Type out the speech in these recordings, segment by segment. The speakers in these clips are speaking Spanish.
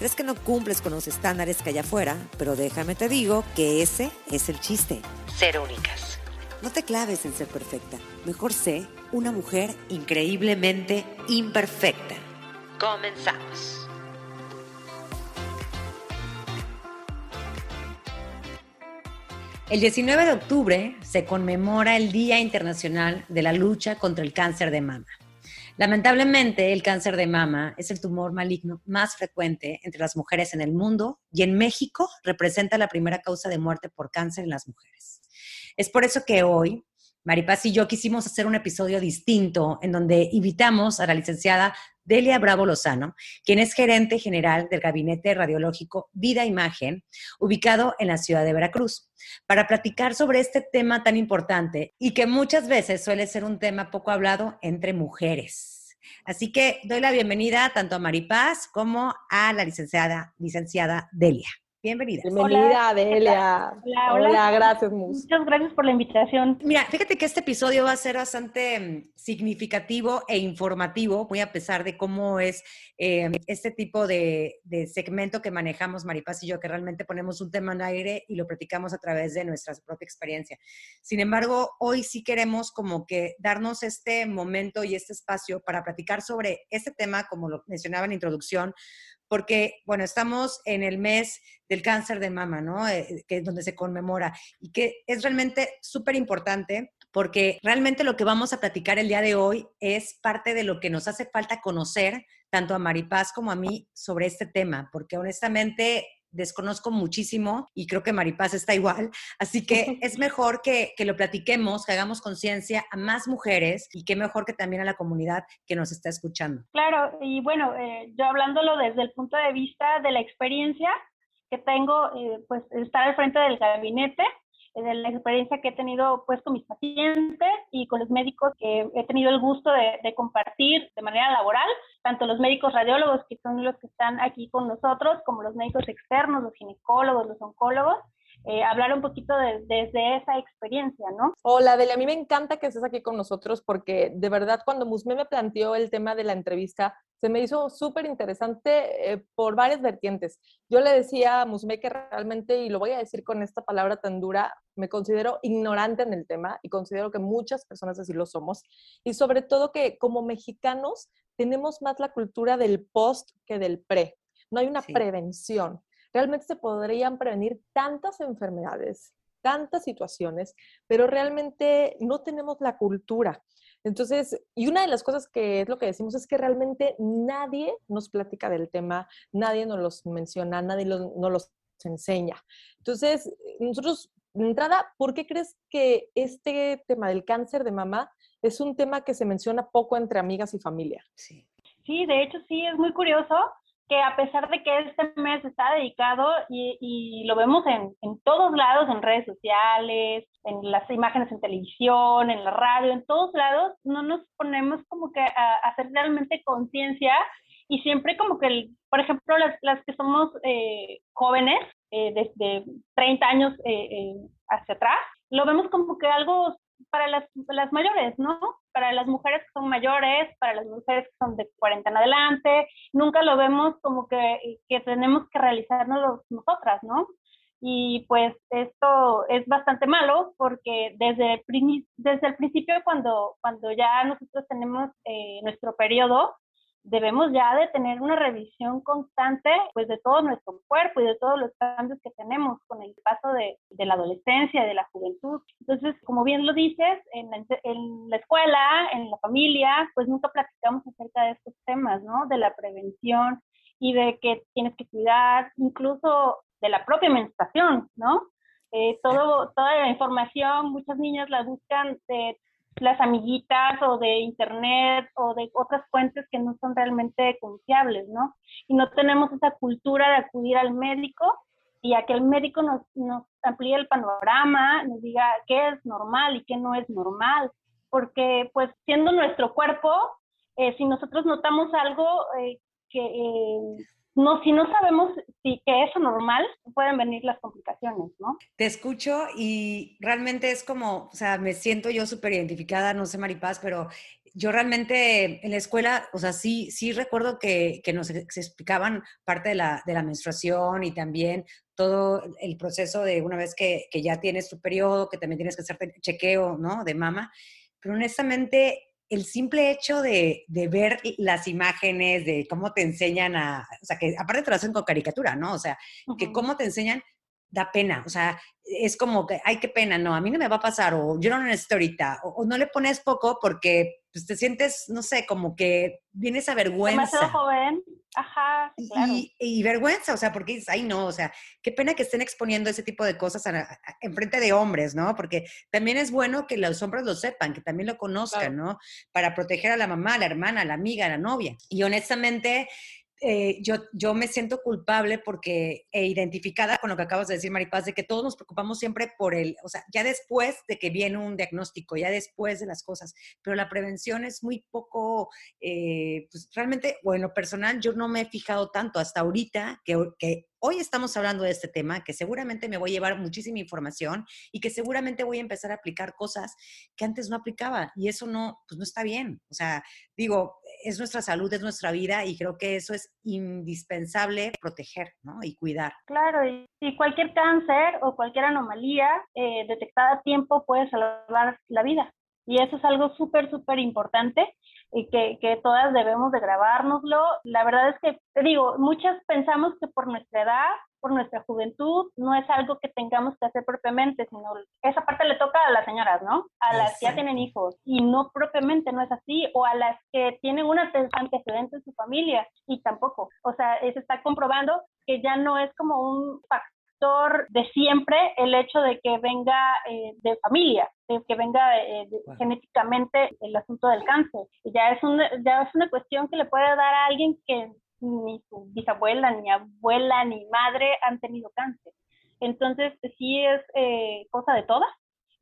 crees que no cumples con los estándares que hay afuera, pero déjame te digo que ese es el chiste. Ser únicas. No te claves en ser perfecta. Mejor sé una mujer increíblemente imperfecta. Comenzamos. El 19 de octubre se conmemora el Día Internacional de la Lucha contra el Cáncer de Mama. Lamentablemente, el cáncer de mama es el tumor maligno más frecuente entre las mujeres en el mundo y en México representa la primera causa de muerte por cáncer en las mujeres. Es por eso que hoy Maripaz y yo quisimos hacer un episodio distinto en donde invitamos a la licenciada Delia Bravo Lozano, quien es gerente general del Gabinete Radiológico Vida Imagen, ubicado en la ciudad de Veracruz, para platicar sobre este tema tan importante y que muchas veces suele ser un tema poco hablado entre mujeres. Así que doy la bienvenida tanto a Maripaz como a la licenciada, licenciada Delia. Bienvenida. Bienvenida, Delia. Hola, hola. gracias, Mus. Muchas gracias por la invitación. Mira, fíjate que este episodio va a ser bastante mm, significativo e informativo, muy a pesar de cómo es em, este tipo de, segmento que manejamos Maripaz y yo, que realmente ponemos un tema en aire y lo platicamos a través de nuestra propia experiencia. Sin embargo, hoy sí queremos como que darnos este momento y este espacio para platicar sobre este tema, como lo mencionaba en la introducción, porque, bueno, estamos en el mes del cáncer de mama, ¿no? Eh, que es donde se conmemora y que es realmente súper importante porque realmente lo que vamos a platicar el día de hoy es parte de lo que nos hace falta conocer tanto a Maripaz como a mí sobre este tema, porque honestamente desconozco muchísimo y creo que Maripaz está igual. Así que es mejor que, lo platiquemos, que hagamos conciencia a más mujeres y qué mejor que también a la comunidad que nos está escuchando. Claro, y bueno, eh, yo hablándolo desde el punto de vista de la experiencia que tengo, eh, pues estar al frente del gabinete, de la experiencia que he tenido pues con mis pacientes y con los médicos que he tenido el gusto de, compartir de manera laboral, tanto los médicos radiólogos que son los que están aquí con nosotros, como los médicos externos, los ginecólogos, los oncólogos, eh, hablar un poquito desde esa experiencia, ¿no? Hola, Dele, a mí me encanta que estés aquí con nosotros porque de verdad cuando Musme me planteó el tema de la entrevista, se me hizo súper interesante eh, por varias vertientes. Yo le decía a Musme que realmente, y lo voy a decir con esta palabra tan dura, me considero ignorante en el tema y considero que muchas personas así lo somos. Y sobre todo que como mexicanos tenemos más la cultura del post que del pre. No hay una prevención realmente se podrían prevenir tantas enfermedades, tantas situaciones, pero realmente no tenemos la cultura. Entonces, y una de las cosas que es lo que decimos es que realmente nadie nos platica del tema, nadie nos los menciona, nadie nos los enseña. Entonces, nosotros, de entrada, ¿por qué crees que este tema del cáncer de mama es un tema que se menciona poco entre amigas y familia? Sí. Sí, de hecho sí, es muy curioso que a pesar de que este mes está dedicado y, lo vemos en, todos lados, en redes sociales, en las imágenes en televisión, en la radio, en todos lados, no nos ponemos como que a, hacer realmente conciencia y siempre como que, por ejemplo, las, que somos eh, jóvenes, eh, desde 30 años eh, hacia atrás, lo vemos como que algo para las, las mayores, ¿no? Para las mujeres que son mayores, para las mujeres que son de 40 en adelante, nunca lo vemos como que, que tenemos que realizarnos nosotras, ¿no? Y pues esto es bastante malo porque desde el, desde el principio cuando, cuando ya nosotros tenemos eh, nuestro periodo, debemos ya de tener una revisión constante pues de todo nuestro cuerpo y de todos los cambios que tenemos con el paso de, de la adolescencia de la juventud. Entonces, como bien lo dices, en la, en la, escuela, en la familia, pues nunca platicamos acerca de estos temas, ¿no? De la prevención y de que tienes que cuidar, incluso de la propia menstruación, ¿no? Eh, todo, toda la información, muchas niñas la buscan de las amiguitas o de internet o de otras fuentes que no son realmente confiables, ¿no? Y no tenemos esa cultura de acudir al médico y a que el médico nos, nos amplíe el panorama, nos diga qué es normal y qué no es normal, porque pues siendo nuestro cuerpo, eh, si nosotros notamos algo eh, que eh, no, si no sabemos si que es normal, pueden venir las complicaciones, ¿no? Te escucho y realmente es como, o sea, me siento yo súper identificada, no sé, Maripaz, pero yo realmente en la escuela, o sea, sí, sí recuerdo que, que nos explicaban parte de la, de la, menstruación y también todo el proceso de una vez que, que ya tienes tu periodo, que también tienes que hacer chequeo, ¿no? De mama. Pero honestamente, el simple hecho de, de, ver las imágenes, de cómo te enseñan a, o sea, que aparte te lo hacen con caricatura, ¿no? O sea, que cómo te enseñan, da pena, o sea, es como que, ay, qué pena, no, a mí no me va a pasar, o yo no necesito ahorita, o, no le pones poco porque pues, te sientes, no sé, como que viene esa vergüenza. Demasiado joven, ajá, claro. Y, vergüenza, o sea, porque dices, ay, no, o sea, qué pena que estén exponiendo ese tipo de cosas en frente de hombres, ¿no? Porque también es bueno que los hombres lo sepan, que también lo conozcan, ¿no? Para proteger a la mamá, a la hermana, a la amiga, a la novia. Y honestamente, eh, yo, yo me siento culpable porque e identificada con lo que acabas de decir, Maripaz, de que todos nos preocupamos siempre por el, o sea, ya después de que viene un diagnóstico, ya después de las cosas, pero la prevención es muy poco, eh, pues realmente, o personal, yo no me he fijado tanto hasta ahorita que, que hoy estamos hablando de este tema, que seguramente me voy a llevar muchísima información y que seguramente voy a empezar a aplicar cosas que antes no aplicaba y eso no, pues no está bien. O sea, digo, es nuestra salud, es nuestra vida y creo que eso es indispensable proteger ¿no? y cuidar. Claro, y, cualquier cáncer o cualquier anomalía eh, detectada a tiempo puede salvar la vida. Y eso es algo súper, súper importante y que, que, todas debemos de grabárnoslo. La verdad es que, te digo, muchas pensamos que por nuestra edad, por nuestra juventud, no es algo que tengamos que hacer propiamente, sino esa parte le toca a las señoras, ¿no? A las que ya tienen hijos y no propiamente, no es así, o a las que tienen un antecedente en su familia y tampoco. O sea, se está comprobando que ya no es como un de siempre el hecho de que venga eh, de familia, de que venga eh, genéticamente el asunto del cáncer. Ya es, una, ya es una cuestión que le puede dar a alguien que ni su bisabuela, ni abuela, ni madre han tenido cáncer. Entonces, sí es eh, cosa de todas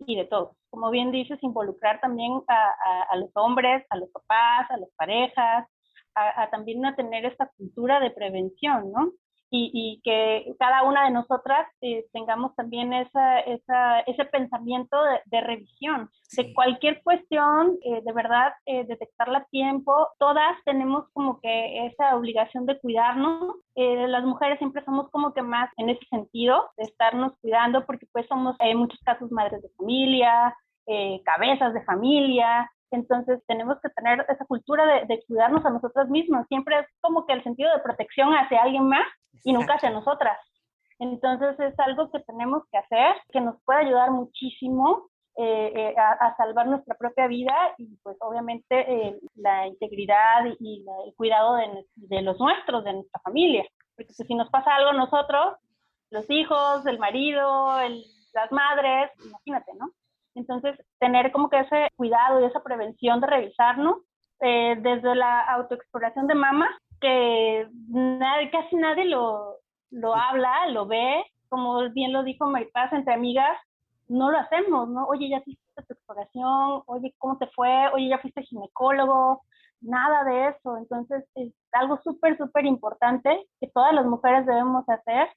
y de todos. Como bien dices, involucrar también a, los hombres, a los papás, a las parejas, a, a, también a tener esta cultura de prevención, ¿no? Y, que cada una de nosotras eh, tengamos también esa, esa, ese pensamiento de, revisión de cualquier cuestión, eh, de verdad, eh, detectarla a tiempo. Todas tenemos como que esa obligación de cuidarnos. las mujeres siempre somos como que más en ese sentido, de estarnos cuidando, porque pues somos en muchos casos madres de familia, cabezas de familia, entonces tenemos que tener esa cultura de, cuidarnos a nosotras mismas. Siempre es como que el sentido de protección hacia alguien más y nunca hacia nosotras. Entonces es algo que tenemos que hacer, que nos puede ayudar muchísimo eh, eh, a, salvar nuestra propia vida y pues obviamente eh, la integridad y, el cuidado de, los nuestros, de nuestra familia. Porque si nos pasa algo a nosotros, los hijos, el marido, las madres, imagínate, ¿no? Entonces, tener como que ese cuidado y esa prevención de revisarnos eh, desde la autoexploración de mama, que nadie, casi nadie lo, lo habla, lo ve, como bien lo dijo Maripaz, entre amigas, no lo hacemos, ¿no? Oye, ya hiciste tu exploración, oye, ¿cómo te fue? Oye, ya fuiste ginecólogo, nada de eso. Entonces, es algo súper, súper importante que todas las mujeres debemos hacer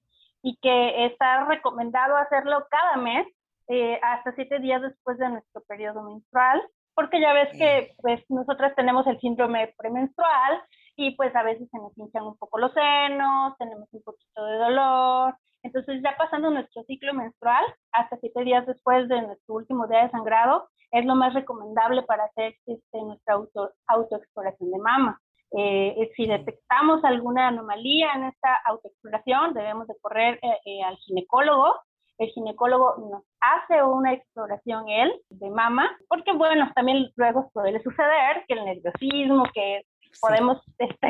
y que está recomendado hacerlo cada mes eh, hasta siete días después de nuestro periodo menstrual, porque ya ves que pues nosotras tenemos el síndrome premenstrual y pues a veces se nos hinchan un poco los senos, tenemos un poquito de dolor, entonces ya pasando nuestro ciclo menstrual, hasta siete días después de nuestro último día de sangrado, es lo más recomendable para hacer este, nuestra auto, autoexploración de mama. Eh, si detectamos alguna anomalía en esta autoexploración, debemos de correr eh, al ginecólogo. El ginecólogo nos hace una exploración él de mama, porque bueno, también luego puede suceder que el nerviosismo, que podemos este,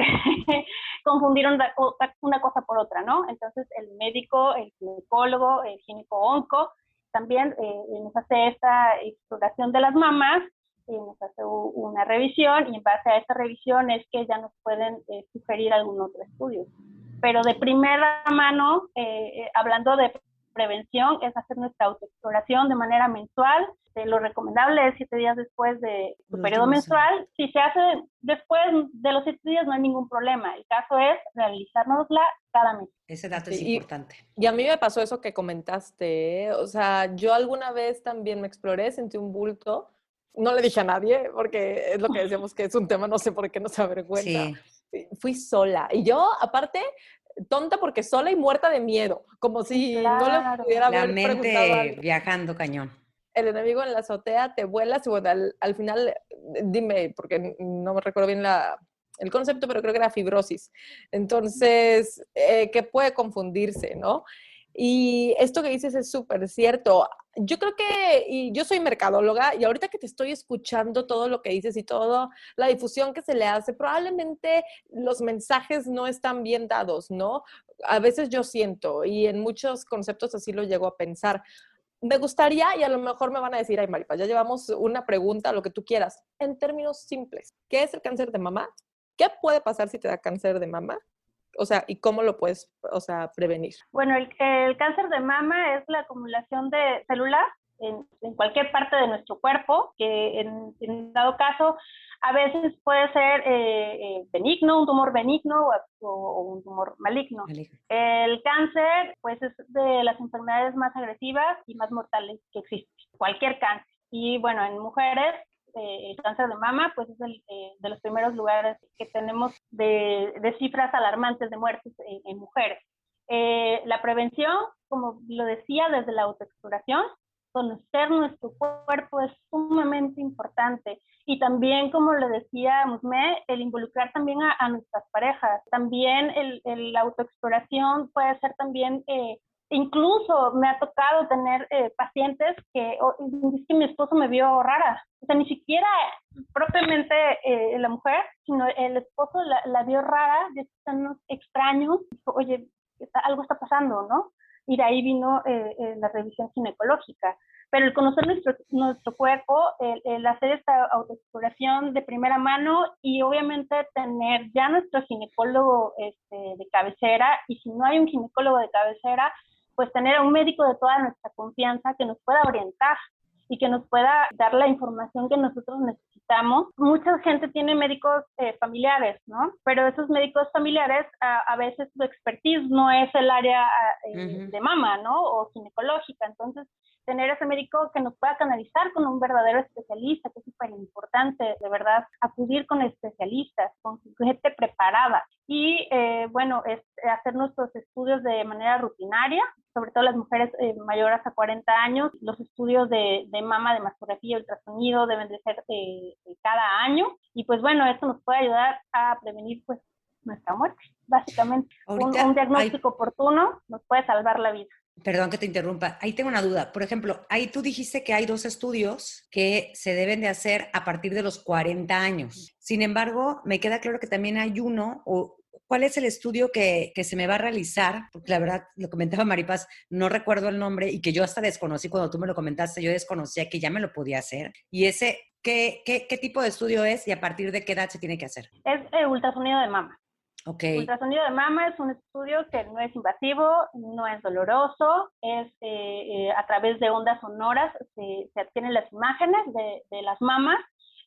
confundir una, cosa por otra, ¿no? Entonces el médico, el ginecólogo, el gineco-onco, también eh, nos hace esta exploración de las mamas, y nos hace una revisión y en base a esa revisión es que ya nos pueden eh, sugerir algún otro estudio. pero de primera mano, eh, hablando de prevención es hacer nuestra autoexploración de manera mensual. lo recomendable es siete días después de tu periodo menstrual. Si se hace después de los siete días no hay ningún problema. El caso es realizárnosla cada mes. Ese dato es importante. Y a mí me pasó eso que comentaste. ¿eh? O sea, yo alguna vez también me exploré, sentí un bulto. No le dije a nadie, porque es lo que decíamos que es un tema, no sé por qué no se avergüenza. Sí. Fui sola. Y yo, aparte, tonta porque sola y muerta de miedo, como si no le pudiera la mente viajando cañón. El enemigo en la azotea te vuelas y bueno, al, final, dime, porque no me recuerdo bien la, el concepto, pero creo que era fibrosis. Entonces, eh, que puede confundirse, ¿no? Y esto que dices es súper cierto. Yo creo que, y yo soy mercadóloga, y ahorita que te estoy escuchando todo lo que dices y todo la difusión que se le hace, probablemente los mensajes no están bien dados, ¿no? A veces yo siento, y en muchos conceptos así lo llego a pensar. Me gustaría, y a lo mejor me van a decir, ay, Maripa, ya llevamos una pregunta, lo que tú quieras, en términos simples. ¿Qué es el cáncer de mamá? ¿Qué puede pasar si te da cáncer de mamá? O sea, y cómo lo puedes, o sea, prevenir? Bueno, el, el cáncer de mama es la acumulación de células en, en, cualquier parte de nuestro cuerpo, que en, en dado caso a veces puede ser eh, eh, benigno, un tumor benigno o, un tumor maligno. El cáncer, pues, es de las enfermedades más agresivas y más mortales que existen, cualquier cáncer. Y bueno, en mujeres el cáncer de mama, pues es el, eh, de los primeros lugares que tenemos de, cifras alarmantes de muertes en, mujeres. Eh, la prevención, como lo decía, desde la autoexploración, conocer nuestro cuerpo es sumamente importante. Y también, como le decía Musme, el involucrar también a, nuestras parejas. También la autoexploración puede ser también eh, incluso me ha tocado tener eh, pacientes que mi esposo me vio rara. O sea, ni siquiera propiamente eh, la mujer, sino el esposo la, vio rara, de unos extraños. Dijo, oye, algo está pasando, ¿no? Y de ahí vino eh, la revisión ginecológica. Pero el conocer nuestro, nuestro cuerpo, el, hacer esta autoexploración de primera mano y obviamente tener ya nuestro ginecólogo este, de cabecera, y si no hay un ginecólogo de cabecera, pues tener a un médico de toda nuestra confianza que nos pueda orientar y que nos pueda dar la información que nosotros necesitamos. Mucha gente tiene médicos eh, familiares, ¿no? Pero esos médicos familiares a, veces su expertise no es el área eh, de mama, ¿no? O ginecológica. Entonces, tener ese médico que nos pueda canalizar con un verdadero especialista, que es súper importante, de verdad, acudir con especialistas, con gente preparada. Y eh, bueno, es hacer nuestros estudios de manera rutinaria, sobre todo las mujeres eh, mayores a 40 años. Los estudios de, de mama, de mastografía ultrasonido deben de ser eh, cada año. Y pues bueno, esto nos puede ayudar a prevenir pues nuestra muerte, básicamente. Un, diagnóstico oportuno nos puede salvar la vida. Perdón que te interrumpa. Ahí tengo una duda. Por ejemplo, ahí tú dijiste que hay dos estudios que se deben de hacer a partir de los 40 años. Sin embargo, me queda claro que también hay uno, o cuál es el estudio que, que se me va a realizar, porque la verdad, lo comentaba Maripaz, no recuerdo el nombre y que yo hasta desconocí cuando tú me lo comentaste, yo desconocía que ya me lo podía hacer. Y ese, ¿qué, qué, qué tipo de estudio es y a partir de qué edad se tiene que hacer? Es el ultrasonido de mama. Okay. Ultrasonido de mama es un estudio que no es invasivo, no es doloroso, es eh, eh, a través de ondas sonoras se, se adquieren las imágenes de, de las mamas.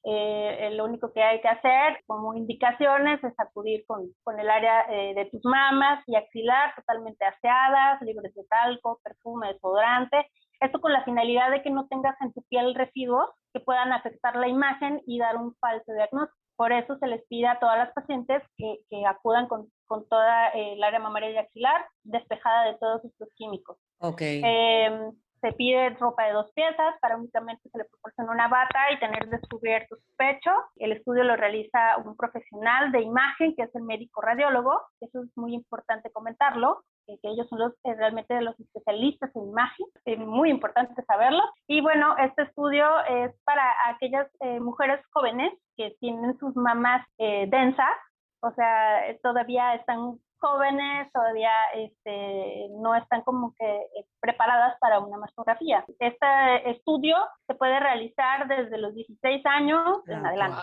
Eh, lo único que hay que hacer como indicaciones es acudir con, con el área de tus mamas y axilar totalmente aseadas, libres de talco, perfume, desodorante. Esto con la finalidad de que no tengas en tu piel residuos que puedan afectar la imagen y dar un falso diagnóstico. Por eso se les pide a todas las pacientes que, que acudan con, con toda eh, el área mamaria y axilar despejada de todos estos químicos. Okay. Eh, se pide ropa de dos piezas, para únicamente se le proporciona una bata y tener descubierto su pecho. El estudio lo realiza un profesional de imagen, que es el médico radiólogo, eso es muy importante comentarlo, que ellos son los, eh, realmente los especialistas en imagen, es muy importante saberlo. Y bueno, este estudio es para aquellas eh, mujeres jóvenes que tienen sus mamás eh, densas, o sea, todavía están jóvenes todavía este, no están como que eh, preparadas para una mastografía. Este estudio se puede realizar desde los 16 años en ah, adelante.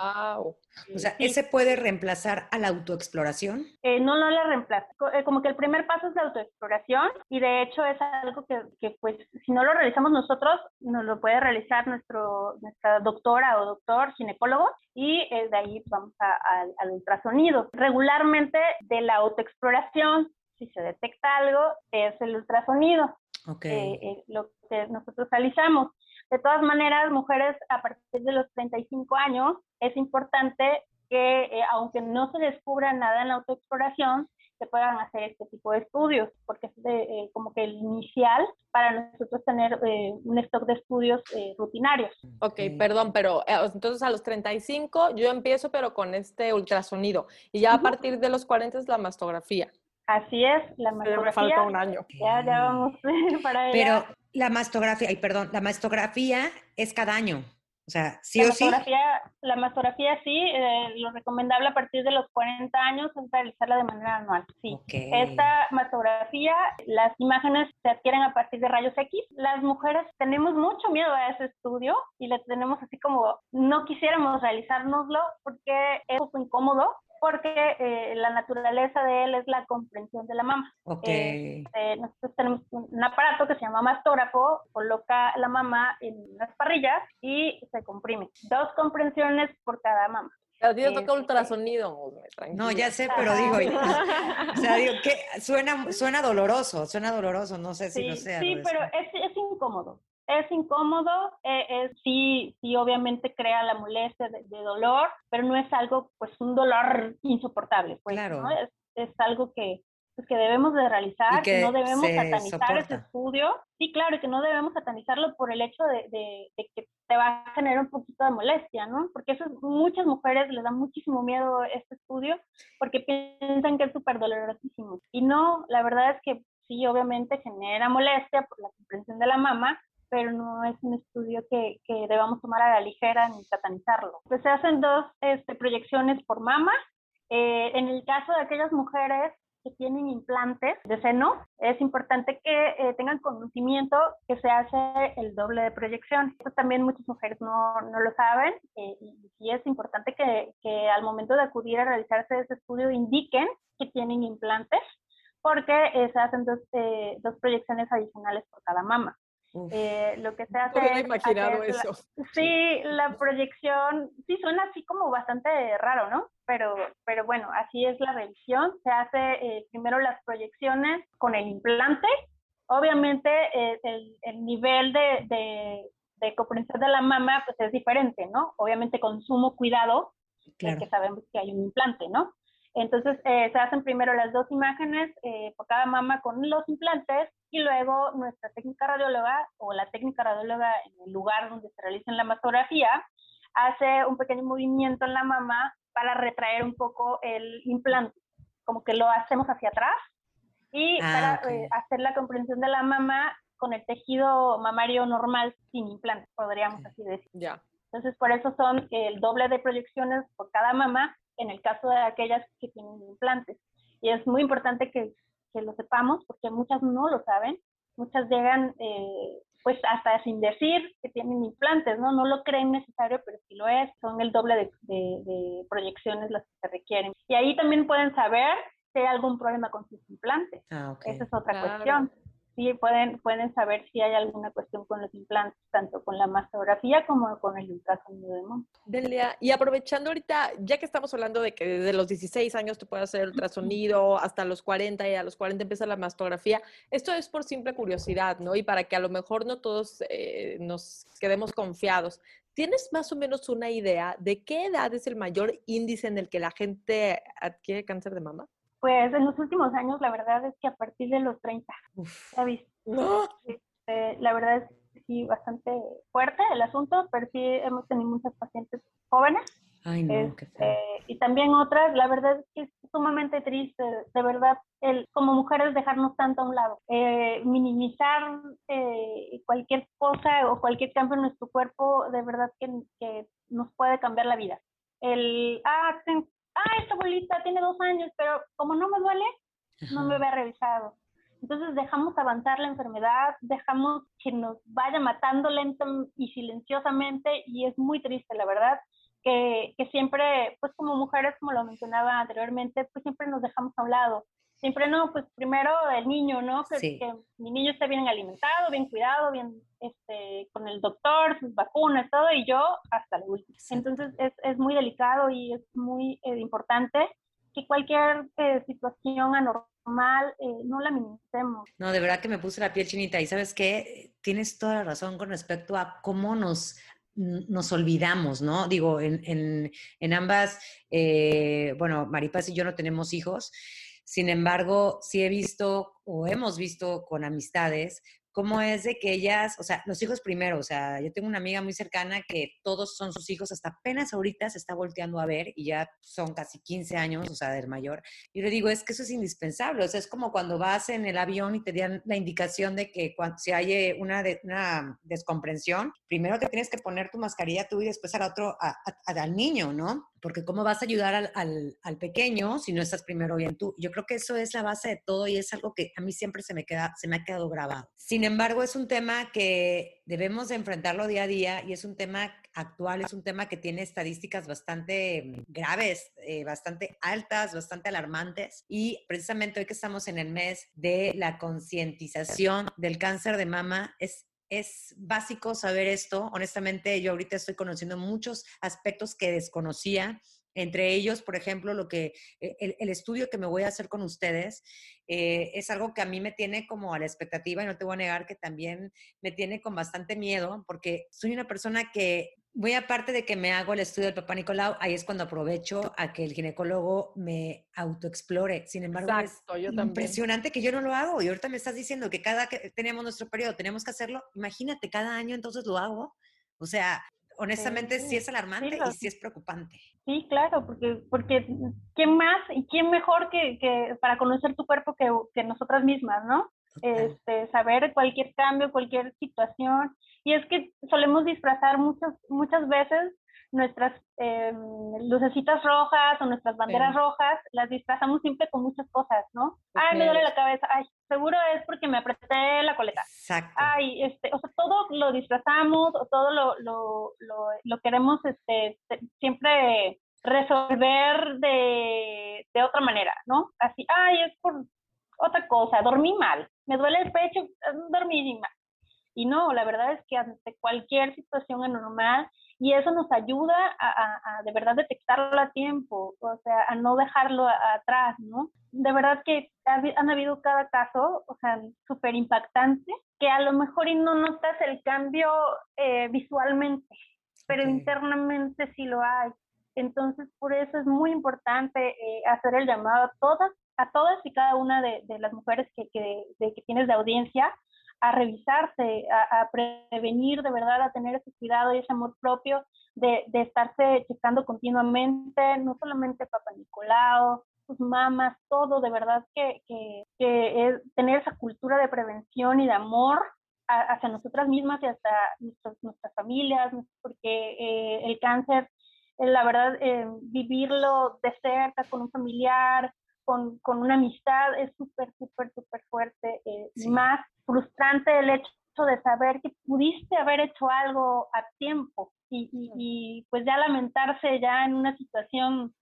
O sea, ¿ese puede reemplazar a la autoexploración? Eh, no, no la reemplaza. Eh, como que el primer paso es la autoexploración y de hecho es algo que, que pues si no lo realizamos nosotros, nos lo puede realizar nuestro, nuestra doctora o doctor ginecólogo y de ahí vamos al ultrasonido. Regularmente de la autoexploración, si se detecta algo, es el ultrasonido. Okay. Eh, lo que nosotros realizamos. De todas maneras, mujeres a partir de los 35 años, es importante que, eh, aunque no se descubra nada en la autoexploración, se puedan hacer este tipo de estudios, porque es eh, como que el inicial para nosotros tener un stock de estudios rutinarios. Ok, perdón, pero entonces a los 35 yo empiezo pero con este ultrasonido y ya a partir de los 40 es la mastografía. Así es, la mastografía. me falta un año. Ya, ya vamos para allá. Pero la mastografía, ay, perdón, la mastografía es cada año. O sea, sí o sí. La mastografía sí, eh, lo recomendable a partir de los 40 años es realizarla de manera anual. Sí. Esta mastografía, las imágenes se adquieren a partir de rayos X. Las mujeres tenemos mucho miedo a ese estudio y le tenemos así como, no quisiéramos realizárnoslo porque es un poco incómodo porque eh, la naturaleza de él es la comprensión de la mama. Okay. Eh, nosotros tenemos un aparato que se llama mastógrafo, coloca la mama en unas parrillas y se comprime. Dos comprensiones por cada mama. A ti toca ultrasonido. No, ya sé, pero digo, o sea, digo que suena, suena doloroso, suena doloroso, no sé si lo sea. Sí, pero es, es incómodo es incómodo, eh, sí, sí, obviamente crea la molestia de, dolor, pero no es algo, pues, un dolor insoportable. Pues, claro. Es, es, algo que, pues, que debemos de realizar, que, no debemos satanizar ese estudio. Sí, claro, que no debemos satanizarlo por el hecho de, de, que te va a generar un poquito de molestia, ¿no? Porque eso muchas mujeres les da muchísimo miedo este estudio porque piensan que es súper dolorosísimo. Y no, la verdad es que sí, obviamente genera molestia por la comprensión de la mama, pero no es un estudio que, que debamos tomar a la ligera ni satanizarlo. Pues se hacen dos este, proyecciones por mama. Eh, en el caso de aquellas mujeres que tienen implantes de seno, es importante que eh, tengan conocimiento que se hace el doble de proyección. Esto también muchas mujeres no, no lo saben eh, y, es importante que, que, al momento de acudir a realizarse ese estudio indiquen que tienen implantes porque se hacen dos, dos proyecciones adicionales por cada mama. Eh, lo que se hace no es imaginado eso. sí, la proyección, sí suena así como bastante raro, ¿no? Pero, pero bueno, así es la revisión. Se hace eh, primero las proyecciones con el implante. Obviamente eh, el, el, nivel de, de, de, comprensión de la mama pues es diferente, ¿no? Obviamente con sumo cuidado, claro. que sabemos que hay un implante, ¿no? Entonces se hacen primero las dos imágenes por cada mama con los implantes y luego nuestra técnica radióloga o la técnica radióloga en el lugar donde se realiza la mastografía hace un pequeño movimiento en la mama para retraer un poco el implante, como que lo hacemos hacia atrás y ah, para eh, hacer la comprensión de la mama con el tejido mamario normal sin implante, podríamos así decir. Ya. Entonces, por eso son el doble de proyecciones por cada mama en el caso de aquellas que tienen implantes. Y es muy importante que que lo sepamos, porque muchas no lo saben, muchas llegan eh, pues hasta sin decir que tienen implantes, ¿no? No lo creen necesario, pero sí lo es, son el doble de, de, proyecciones las que se requieren. Y ahí también pueden saber si hay algún problema con sus implantes. Ah, Esa es otra cuestión sí pueden, pueden saber si hay alguna cuestión con los implantes, tanto con la mastografía como con el ultrasonido de mama. Delia, y aprovechando ahorita, ya que estamos hablando de que desde los 16 años te puedes hacer ultrasonido, hasta los 40 y a los 40 empieza la mastografía, esto es por simple curiosidad, ¿no? Y para que a lo mejor no todos eh, nos quedemos confiados. ¿Tienes más o menos una idea de qué edad es el mayor índice en el que la gente adquiere cáncer de mama? Pues en los últimos años, la verdad es que a partir de los 30, ¿sabes? Este, la verdad es que sí, bastante fuerte el asunto, pero sí hemos tenido muchas pacientes jóvenes. Ay, no, este, y también otras, la verdad es que es sumamente triste, de verdad, el, como mujeres dejarnos tanto a un lado, eh, minimizar eh, cualquier cosa o cualquier cambio en nuestro cuerpo, de verdad que, que nos puede cambiar la vida. El, ah, ah, esta bolita tiene dos años, pero como no me duele, no me había revisado. Entonces dejamos avanzar la enfermedad, dejamos que nos vaya matando lento y silenciosamente y es muy triste, la verdad, que, que siempre, pues como mujeres, como lo mencionaba anteriormente, pues siempre nos dejamos a un lado siempre no, pues primero el niño, ¿no? Que, que, mi niño esté bien alimentado, bien cuidado, bien este, con el doctor, sus vacunas, todo, y yo hasta el último. Entonces es, es, muy delicado y es muy eh, importante que cualquier eh, situación anormal eh, no la minimicemos. No, de verdad que me puse la piel chinita y sabes qué, tienes toda la razón con respecto a cómo nos nos olvidamos, ¿no? Digo, en, en, en ambas, bueno, Maripaz y yo no tenemos hijos, sin embargo, sí he visto o hemos visto con amistades cómo es de que ellas, o sea, los hijos primero, o sea, yo tengo una amiga muy cercana que todos son sus hijos, hasta apenas ahorita se está volteando a ver y ya son casi 15 años, o sea, del mayor. Y le digo, es que eso es indispensable, o sea, es como cuando vas en el avión y te dan la indicación de que cuando, si hay una, una descomprensión, primero te tienes que poner tu mascarilla tú y después al otro, al niño, ¿no? Porque cómo vas a ayudar al, pequeño si no estás primero bien tú. Yo creo que eso es la base de todo y es algo que a mí siempre se me, queda, se me ha quedado grabado. Sin embargo, es un tema que debemos de enfrentarlo día a día y es un tema actual, es un tema que tiene estadísticas bastante mm, graves, eh, bastante altas, bastante alarmantes. Y precisamente hoy que estamos en el mes de la concientización del cáncer de mama, es es básico saber esto. Honestamente, yo ahorita estoy conociendo muchos aspectos que desconocía. Entre ellos, por ejemplo, lo que e, el, estudio que me voy a hacer con ustedes eh, es algo que a mí me tiene como a la expectativa y no te voy a negar que también me tiene con bastante miedo porque soy una persona que muy aparte de que me hago el estudio del papá Nicolau, ahí es cuando aprovecho a que el ginecólogo me autoexplore. Sin embargo, es impresionante que yo no lo hago. Y ahorita me estás diciendo que cada que tenemos nuestro periodo tenemos que hacerlo. Imagínate, cada año entonces lo hago. O sea, honestamente sí, es alarmante y sí es preocupante. Sí, claro, porque, porque ¿quién más y quién mejor que, que para conocer tu cuerpo que, que nosotras mismas, ¿no? Este, saber cualquier cambio, cualquier situación. Y es que solemos disfrazar muchas, muchas veces nuestras eh, lucecitas rojas o nuestras banderas rojas, las disfrazamos siempre con muchas cosas, ¿no? Ay, me duele la cabeza, ay, seguro es porque me apreté la coleta. Exacto. Ay, este, o sea, todo lo disfrazamos o todo lo, lo, lo, lo queremos este, siempre resolver de, de otra manera, ¿no? Así, ay, es por otra cosa, dormí mal, me duele el pecho, dormí mal. Y no, la verdad es que ante cualquier situación anormal, y eso nos ayuda a, de verdad detectarlo a tiempo, o sea, a no dejarlo atrás, ¿no? De verdad que han habido cada caso, o sea, súper impactante, que a lo mejor y no notas el cambio eh, visualmente, pero internamente sí lo hay. Entonces, por eso es muy importante eh, hacer el llamado a todas, a todas y cada una de, las mujeres que, que, que tienes de audiencia, a revisarse, a, prevenir de verdad, a tener ese cuidado y ese amor propio de, de estarse checando continuamente, no solamente Papá Nicolau, sus mamás, todo, de verdad que, que, que es tener esa cultura de prevención y de amor hacia nosotras mismas y hasta nuestras familias, porque eh, el cáncer, eh, la verdad, eh, vivirlo de cerca con un familiar, con, con una amistad, es súper, súper, súper fuerte. Más frustrante el hecho de saber que pudiste haber hecho algo a tiempo y, y, pues ya lamentarse ya en una situación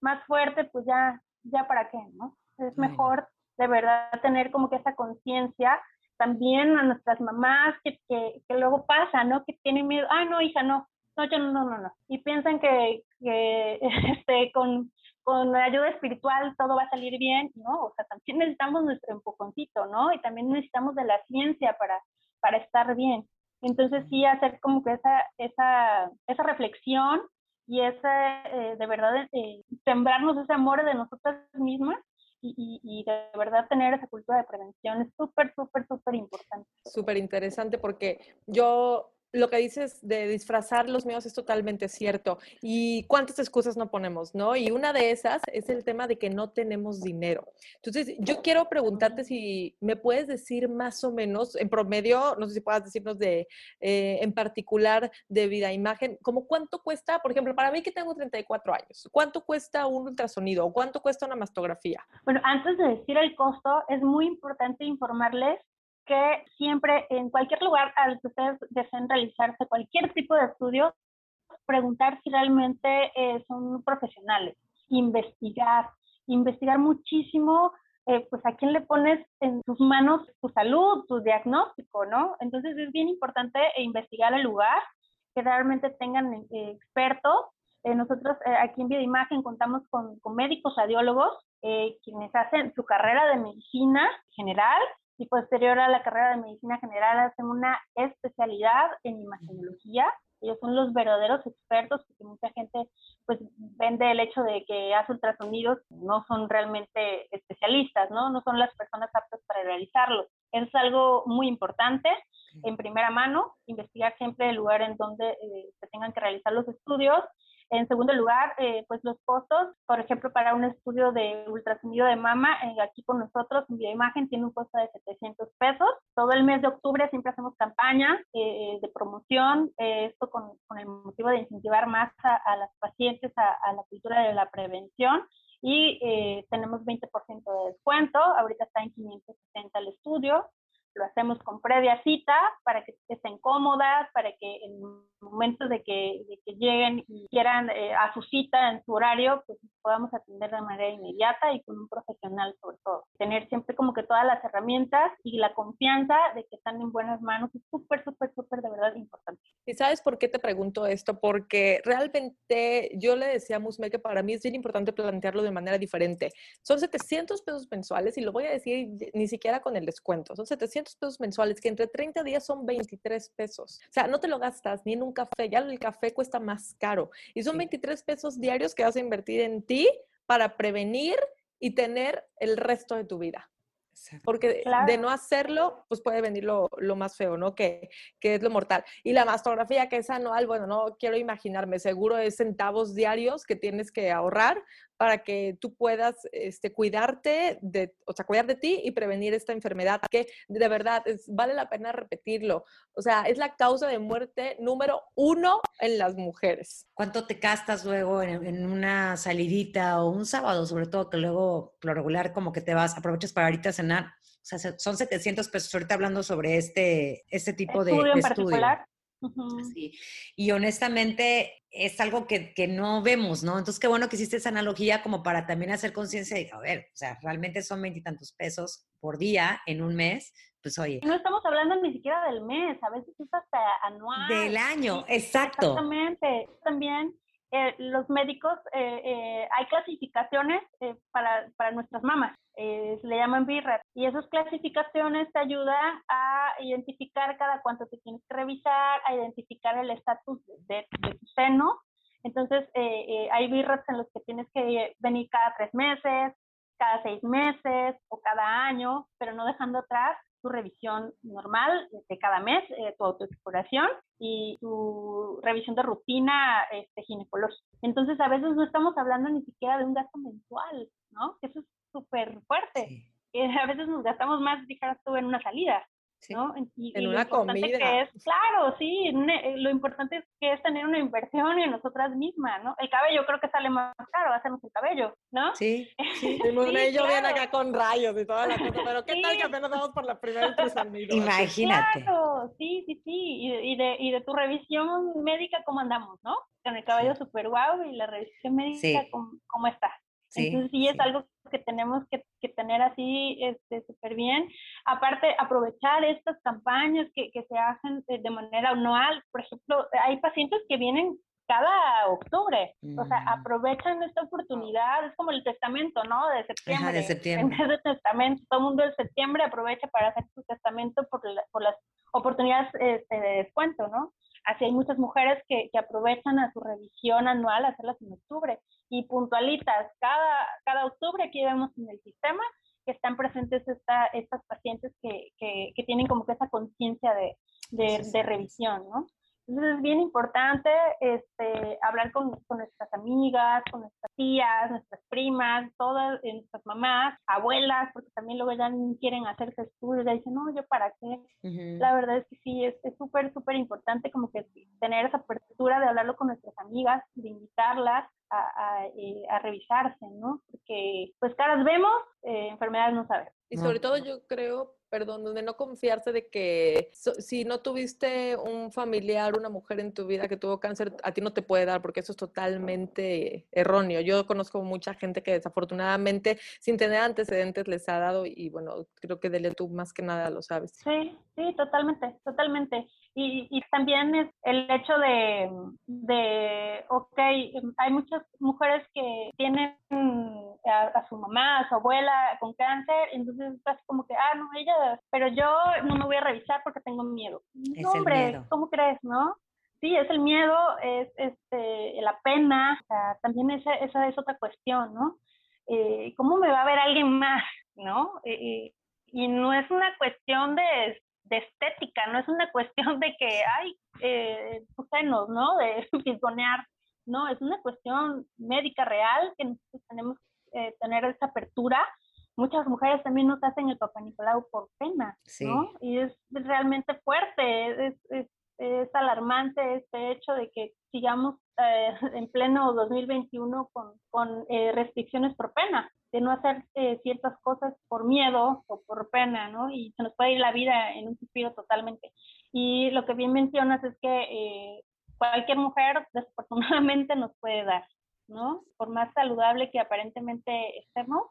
más fuerte, pues ya, ya para qué, ¿no? Es mejor de verdad tener como que esa conciencia también a nuestras mamás que, que, que, luego pasa, ¿no? Que tienen miedo, ah, no, hija, no, no, yo no, no, no, y piensan que, que este, con, con la ayuda espiritual todo va a salir bien, ¿no? O sea, también necesitamos nuestro empujoncito, ¿no? Y también necesitamos de la ciencia para, para estar bien. Entonces sí hacer como que esa, esa, esa reflexión y ese, eh, de verdad, eh, sembrarnos ese amor de nosotras mismas y, y, de verdad tener esa cultura de prevención es súper, súper, súper importante. Súper interesante porque yo lo que dices de disfrazar los miedos es totalmente cierto. Y cuántas excusas no ponemos, ¿no? Y una de esas es el tema de que no tenemos dinero. Entonces, yo quiero preguntarte si me puedes decir más o menos, en promedio, no sé si puedas decirnos de, eh, en particular, de vida imagen, como cuánto cuesta, por ejemplo, para mí que tengo 34 años, ¿cuánto cuesta un ultrasonido o cuánto cuesta una mastografía? Bueno, antes de decir el costo, es muy importante informarles que siempre en cualquier lugar al que ustedes deseen realizarse cualquier tipo de estudio, preguntar si realmente eh, son profesionales, investigar, investigar muchísimo, eh, pues a quién le pones en tus manos tu salud, tu diagnóstico, ¿no? Entonces es bien importante investigar el lugar, que realmente tengan eh, expertos. nosotros aquí en Vida Imagen contamos con, con médicos radiólogos, quienes hacen su carrera de medicina general y posterior a la carrera de medicina general hacen una especialidad en imagenología. Ellos son los verdaderos expertos porque mucha gente pues vende el hecho de que hace ultrasonidos, no son realmente especialistas, ¿no? No son las personas aptas para realizarlos. Es algo muy importante en primera mano, investigar siempre el lugar en donde eh, se tengan que realizar los estudios en segundo lugar, eh, pues los costos, por ejemplo, para un estudio de ultrasonido de mama, eh, aquí con nosotros en Bioimagen tiene un costo de 700 pesos. Todo el mes de octubre siempre hacemos campaña eh, de promoción, esto con, el motivo de incentivar más a, las pacientes a, la cultura de la prevención y tenemos 20% de descuento, ahorita está en 560 el estudio lo hacemos con previa cita para que estén cómodas, para que en momentos de que, de que lleguen y quieran eh, a su cita en su horario, pues podamos atender de manera inmediata y con un profesional sobre todo. Tener siempre como que todas las herramientas y la confianza de que están en buenas manos es súper, súper, súper de verdad importante. ¿Y sabes por qué te pregunto esto? Porque realmente yo le decía a Musme que para mí es bien importante plantearlo de manera diferente. Son 700 pesos mensuales y lo voy a decir ni siquiera con el descuento. Son 700 pesos mensuales que entre 30 días son 23 pesos. O sea, no te lo gastas ni en un café. Ya el café cuesta más caro. Y son 23 pesos diarios que vas a invertir en ti para prevenir y tener el resto de tu vida. Porque de no hacerlo, pues puede venir lo, más feo, ¿no? Que, que, es lo mortal. Y la mastografía, que es anual, bueno, no quiero imaginarme, seguro es centavos diarios que tienes que ahorrar para que tú puedas este, cuidarte, de, o sea, cuidar de ti y prevenir esta enfermedad, que de verdad es, vale la pena repetirlo. O sea, es la causa de muerte número uno en las mujeres. ¿Cuánto te gastas luego en, en una salidita o un sábado, sobre todo, que luego, lo regular, como que te vas, aprovechas para ahorita cenar? O sea, son 700 pesos ahorita hablando sobre este, este tipo de, estudio. En particular. Sí. Y honestamente es algo que, que, no vemos, ¿no? Entonces, qué bueno que hiciste esa analogía como para también hacer conciencia de, a ver, o sea, realmente son veintitantos pesos por día en un mes, pues oye. No estamos hablando ni siquiera del mes, a veces es hasta anual. Del año, exacto. Exactamente. También eh, los médicos, eh, eh, hay clasificaciones para, para, nuestras mamás, se le llaman BIRRAT, y esas clasificaciones te ayudan a identificar cada cuánto te tienes que revisar, a identificar el estatus de, tu seno. Entonces, hay BIRRATs en los que tienes que venir cada tres meses, cada seis meses o cada año, pero no dejando atrás tu revisión normal de cada mes, eh, tu autoexploración y tu revisión de rutina este, ginecológica. Entonces, a veces no estamos hablando ni siquiera de un gasto mensual, ¿no? Eso es súper fuerte. a veces nos gastamos más, dijeras tú, en una salida. ¿No? Y, en una comida. es, claro, sí, lo importante es que es tener una inversión en nosotras mismas, ¿no? El cabello creo que sale más caro, hacernos el cabello, ¿no? Sí, sí. sí yo viene acá con rayos y toda la cosa, pero ¿qué tal que apenas vamos por la primera ultrasonido? Imagínate. Claro, sí, sí, sí, y, de, y de tu revisión médica, ¿cómo andamos, no? Con el cabello súper guau y la revisión médica, ¿cómo, ¿cómo está? Entonces sí, es algo que tenemos que, tener así súper este, bien. Aparte, aprovechar estas campañas que, se hacen de manera anual. Por ejemplo, hay pacientes que vienen cada octubre. O sea, mm. aprovechan esta oportunidad, es como el testamento, ¿no? De septiembre. de septiembre. En vez de testamento, todo el mundo de septiembre aprovecha para hacer su testamento por, por las oportunidades este, de descuento, ¿no? Así hay muchas mujeres que, que aprovechan a su revisión anual hacerlas en octubre y puntualitas. Cada, cada octubre aquí vemos en el sistema que están presentes esta, estas pacientes que, que, que tienen como que esa conciencia de, de, de, revisión, ¿no? Entonces es bien importante este, hablar con, con, nuestras amigas, con nuestras tías, nuestras primas, todas eh, nuestras mamás, abuelas, porque también luego ya quieren hacerse estudios, ya dicen, no, yo para qué. La verdad es que sí, es súper, súper importante como que tener esa apertura de hablarlo con nuestras amigas, de invitarlas a, a, eh, a revisarse, ¿no? Porque pues caras vemos, eh, enfermedades no sabemos. Y sobre todo yo creo perdón, de no confiarse de que si no tuviste un familiar, una mujer en tu vida que tuvo cáncer, a ti no te puede dar, porque eso es totalmente erróneo. Yo conozco mucha gente que desafortunadamente, sin tener antecedentes, les ha dado, y bueno, creo que Delia, tú más que nada lo sabes. Sí, sí, totalmente, totalmente. Y, y también es el hecho de, de, ok, hay muchas mujeres que tienen a, su mamá, a su abuela con cáncer, entonces es como que, ah, no, ella, pero yo no me voy a revisar porque tengo miedo. no, hombre, ¿cómo crees, no? Sí, es el miedo, es este, la pena, o sea, también esa, esa es otra cuestión, ¿no? Eh, ¿Cómo me va a ver alguien más, no? Eh, eh, y no es una cuestión de, de, estética, no es una cuestión de que, hay eh, senos, ¿no? De fisgonear, no, es una cuestión médica real que nosotros tenemos eh, tener esa apertura. Muchas mujeres también nos hacen el Papá Nicolau por pena, ¿no? Y es realmente fuerte, es, es, es, alarmante este hecho de que sigamos eh, en pleno 2021 con, con eh, restricciones por pena, de no hacer ciertas cosas por miedo o por pena, ¿no? Y se nos puede ir la vida en un suspiro totalmente. Y lo que bien mencionas es que cualquier mujer desafortunadamente nos puede dar, ¿no? Por más saludable que aparentemente estemos,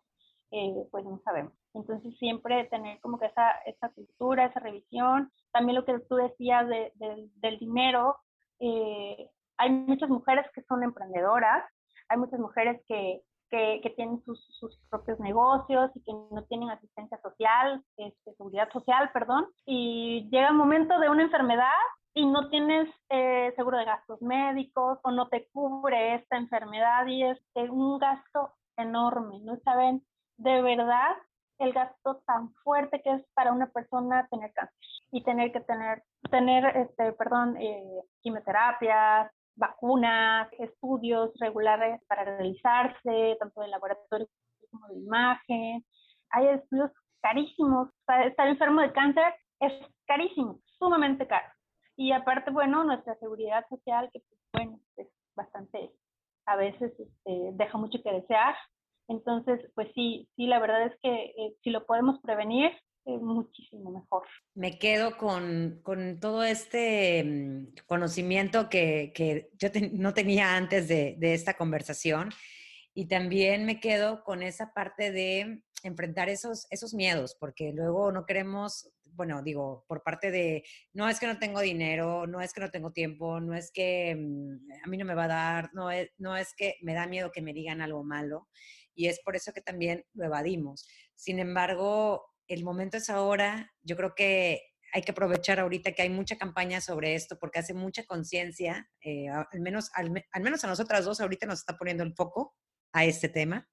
eh, pues no sabemos. Entonces siempre tener como que esa, esa cultura, esa revisión. También lo que tú decías de, del dinero, eh, hay muchas mujeres que son emprendedoras, hay muchas mujeres que, que, que tienen sus, sus, propios negocios y que no tienen asistencia social, este, seguridad social, perdón, y llega un momento de una enfermedad y no tienes eh, seguro de gastos médicos o no te cubre esta enfermedad y es un gasto enorme, ¿no saben de verdad el gasto tan fuerte que es para una persona tener cáncer y tener que tener, tener este, perdón, eh, quimioterapias, vacunas, estudios regulares para realizarse, tanto de laboratorio como de imagen. Hay estudios carísimos. Estar enfermo de cáncer es carísimo, sumamente caro. Y aparte, bueno, nuestra seguridad social, que bueno, es bastante, a veces este, deja mucho que desear. Entonces, pues sí, sí, la verdad es que eh, si lo podemos prevenir, muchísimo mejor. Me quedo con, con todo este mm, conocimiento que, que yo no tenía antes de, de esta conversación y también me quedo con esa parte de enfrentar esos, esos miedos, porque luego no queremos bueno, digo, por parte de, no es que no tengo dinero, no es que no tengo tiempo, no es que mm, a mí no me va a dar, no es, no es que me da miedo que me digan algo malo y es por eso que también lo evadimos. Sin embargo, el momento es ahora, yo creo que hay que aprovechar ahorita que hay mucha campaña sobre esto porque hace mucha conciencia, eh, al, menos, al menos a nosotras dos ahorita nos está poniendo el foco a este tema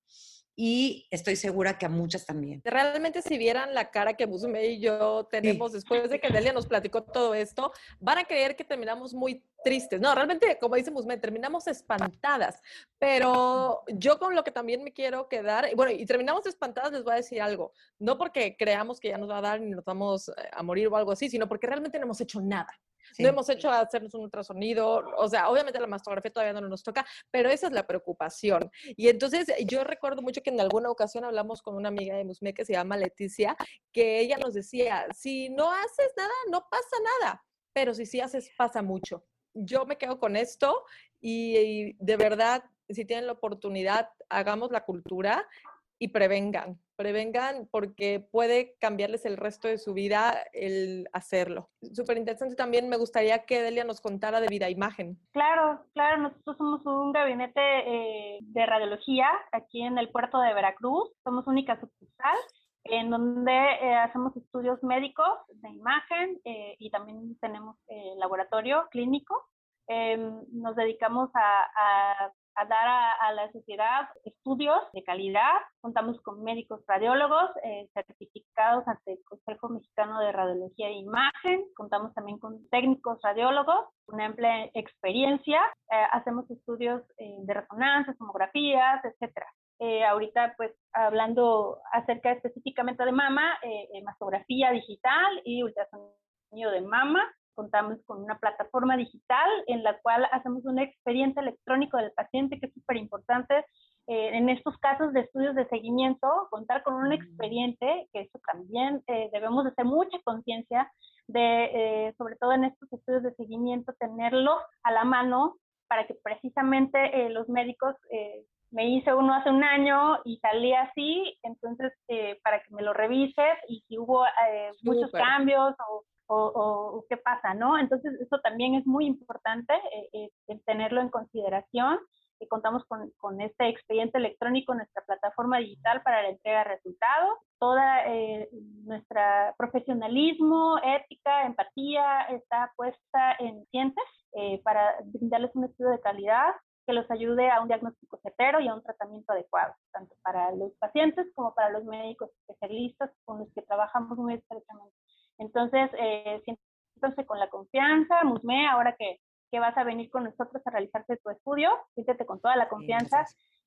y estoy segura que a muchas también. Realmente si vieran la cara que Musme y yo tenemos después de que Delia nos platicó todo esto, van a creer que terminamos muy tristes. No, realmente, como dice Musme, terminamos espantadas. Pero yo con lo que también me quiero quedar, bueno, y terminamos espantadas, les voy a decir algo. No porque creamos que ya nos va a dar ni nos vamos a morir o algo así, sino porque realmente no hemos hecho nada. No hemos hecho hacernos un ultrasonido, o sea, obviamente la mastografía todavía no nos toca, pero esa es la preocupación. Y entonces yo recuerdo mucho que en alguna ocasión hablamos con una amiga de Musme que se llama Leticia, que ella nos decía, si no haces nada, no pasa nada, pero si sí haces, pasa mucho. Yo me quedo con esto y, y de verdad, si tienen la oportunidad, hagamos la cultura y prevengan, prevengan porque puede cambiarles el resto de su vida el hacerlo. Súper interesante también, me gustaría que Delia nos contara de vida imagen. Claro, claro, nosotros somos un gabinete eh, de radiología aquí en el puerto de Veracruz, somos única sucursal en donde eh, hacemos estudios médicos de imagen eh, y también tenemos laboratorio clínico. Em, nos dedicamos a a dar a, la sociedad estudios de calidad. Contamos con médicos radiólogos eh, certificados ante el Consejo Mexicano de Radiología e Imagen, contamos también con técnicos radiólogos, una amplia experiencia, eh, hacemos estudios eh, de resonancia, tomografías, etcétera. Eh, ahorita, pues, hablando acerca específicamente de mama, mastografía digital y ultrasonido de mama, contamos con una plataforma digital en la cual hacemos un expediente electrónico del paciente, que es súper importante eh, en estos casos de estudios de seguimiento, contar con un expediente, que eso también eh, debemos de hacer mucha conciencia de, eh, sobre todo en estos estudios de seguimiento, tenerlo a la mano para que precisamente los médicos, me hice uno hace un año y salí así, entonces para que me lo revises y si hubo muchos cambios o o, qué pasa, ¿no? Entonces, eso también es muy importante eh, eh, tenerlo en consideración. Y contamos con, con, este expediente electrónico, nuestra plataforma digital para la entrega de resultados. Toda eh, nuestra profesionalismo, ética, empatía está puesta en pacientes para brindarles un estudio de calidad que los ayude a un diagnóstico certero y a un tratamiento adecuado, tanto para los pacientes como para los médicos especialistas con los que trabajamos muy estrechamente. Entonces, eh, siéntese con la confianza, Musme, ahora que, que, vas a venir con nosotros a realizarte tu estudio, siéntete con toda la confianza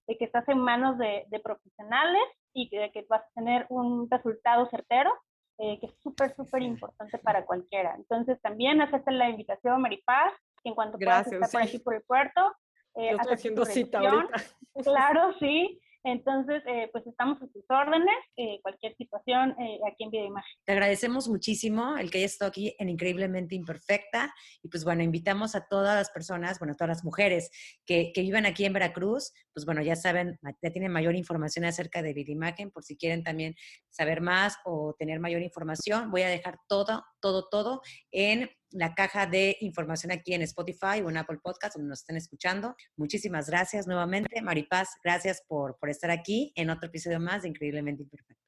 de que estás en manos de, de profesionales y de que vas a tener un resultado certero, eh, que es súper, súper importante para cualquiera. Entonces, también hacerte la invitación, Maripaz, que en cuanto puedas estar por aquí por el puerto, eh, estoy haciendo cita ahorita. Claro, sí. Entonces, eh, pues estamos a sus órdenes, eh, cualquier situación eh, aquí en Imagen. Te agradecemos muchísimo el que hayas estado aquí en Increíblemente Imperfecta. Y pues bueno, invitamos a todas las personas, bueno, todas las mujeres que, que vivan aquí en Veracruz, pues bueno, ya saben, ya tienen mayor información acerca de Imagen, por si quieren también saber más o tener mayor información. Voy a dejar todo, todo, todo en la caja de información aquí en Spotify o en Apple Podcast, donde nos estén escuchando. Muchísimas gracias nuevamente. Maripaz, gracias por, por estar aquí en otro episodio más de Increíblemente Imperfecta.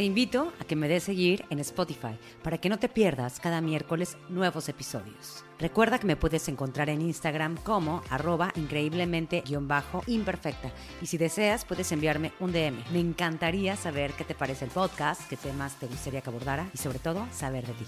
Te invito a que me des seguir en Spotify para que no te pierdas cada miércoles nuevos episodios. Recuerda que me puedes encontrar en Instagram como arroba increíblemente-imperfecta y si deseas puedes enviarme un DM. Me encantaría saber qué te parece el podcast, qué temas te gustaría que abordara y sobre todo saber de ti.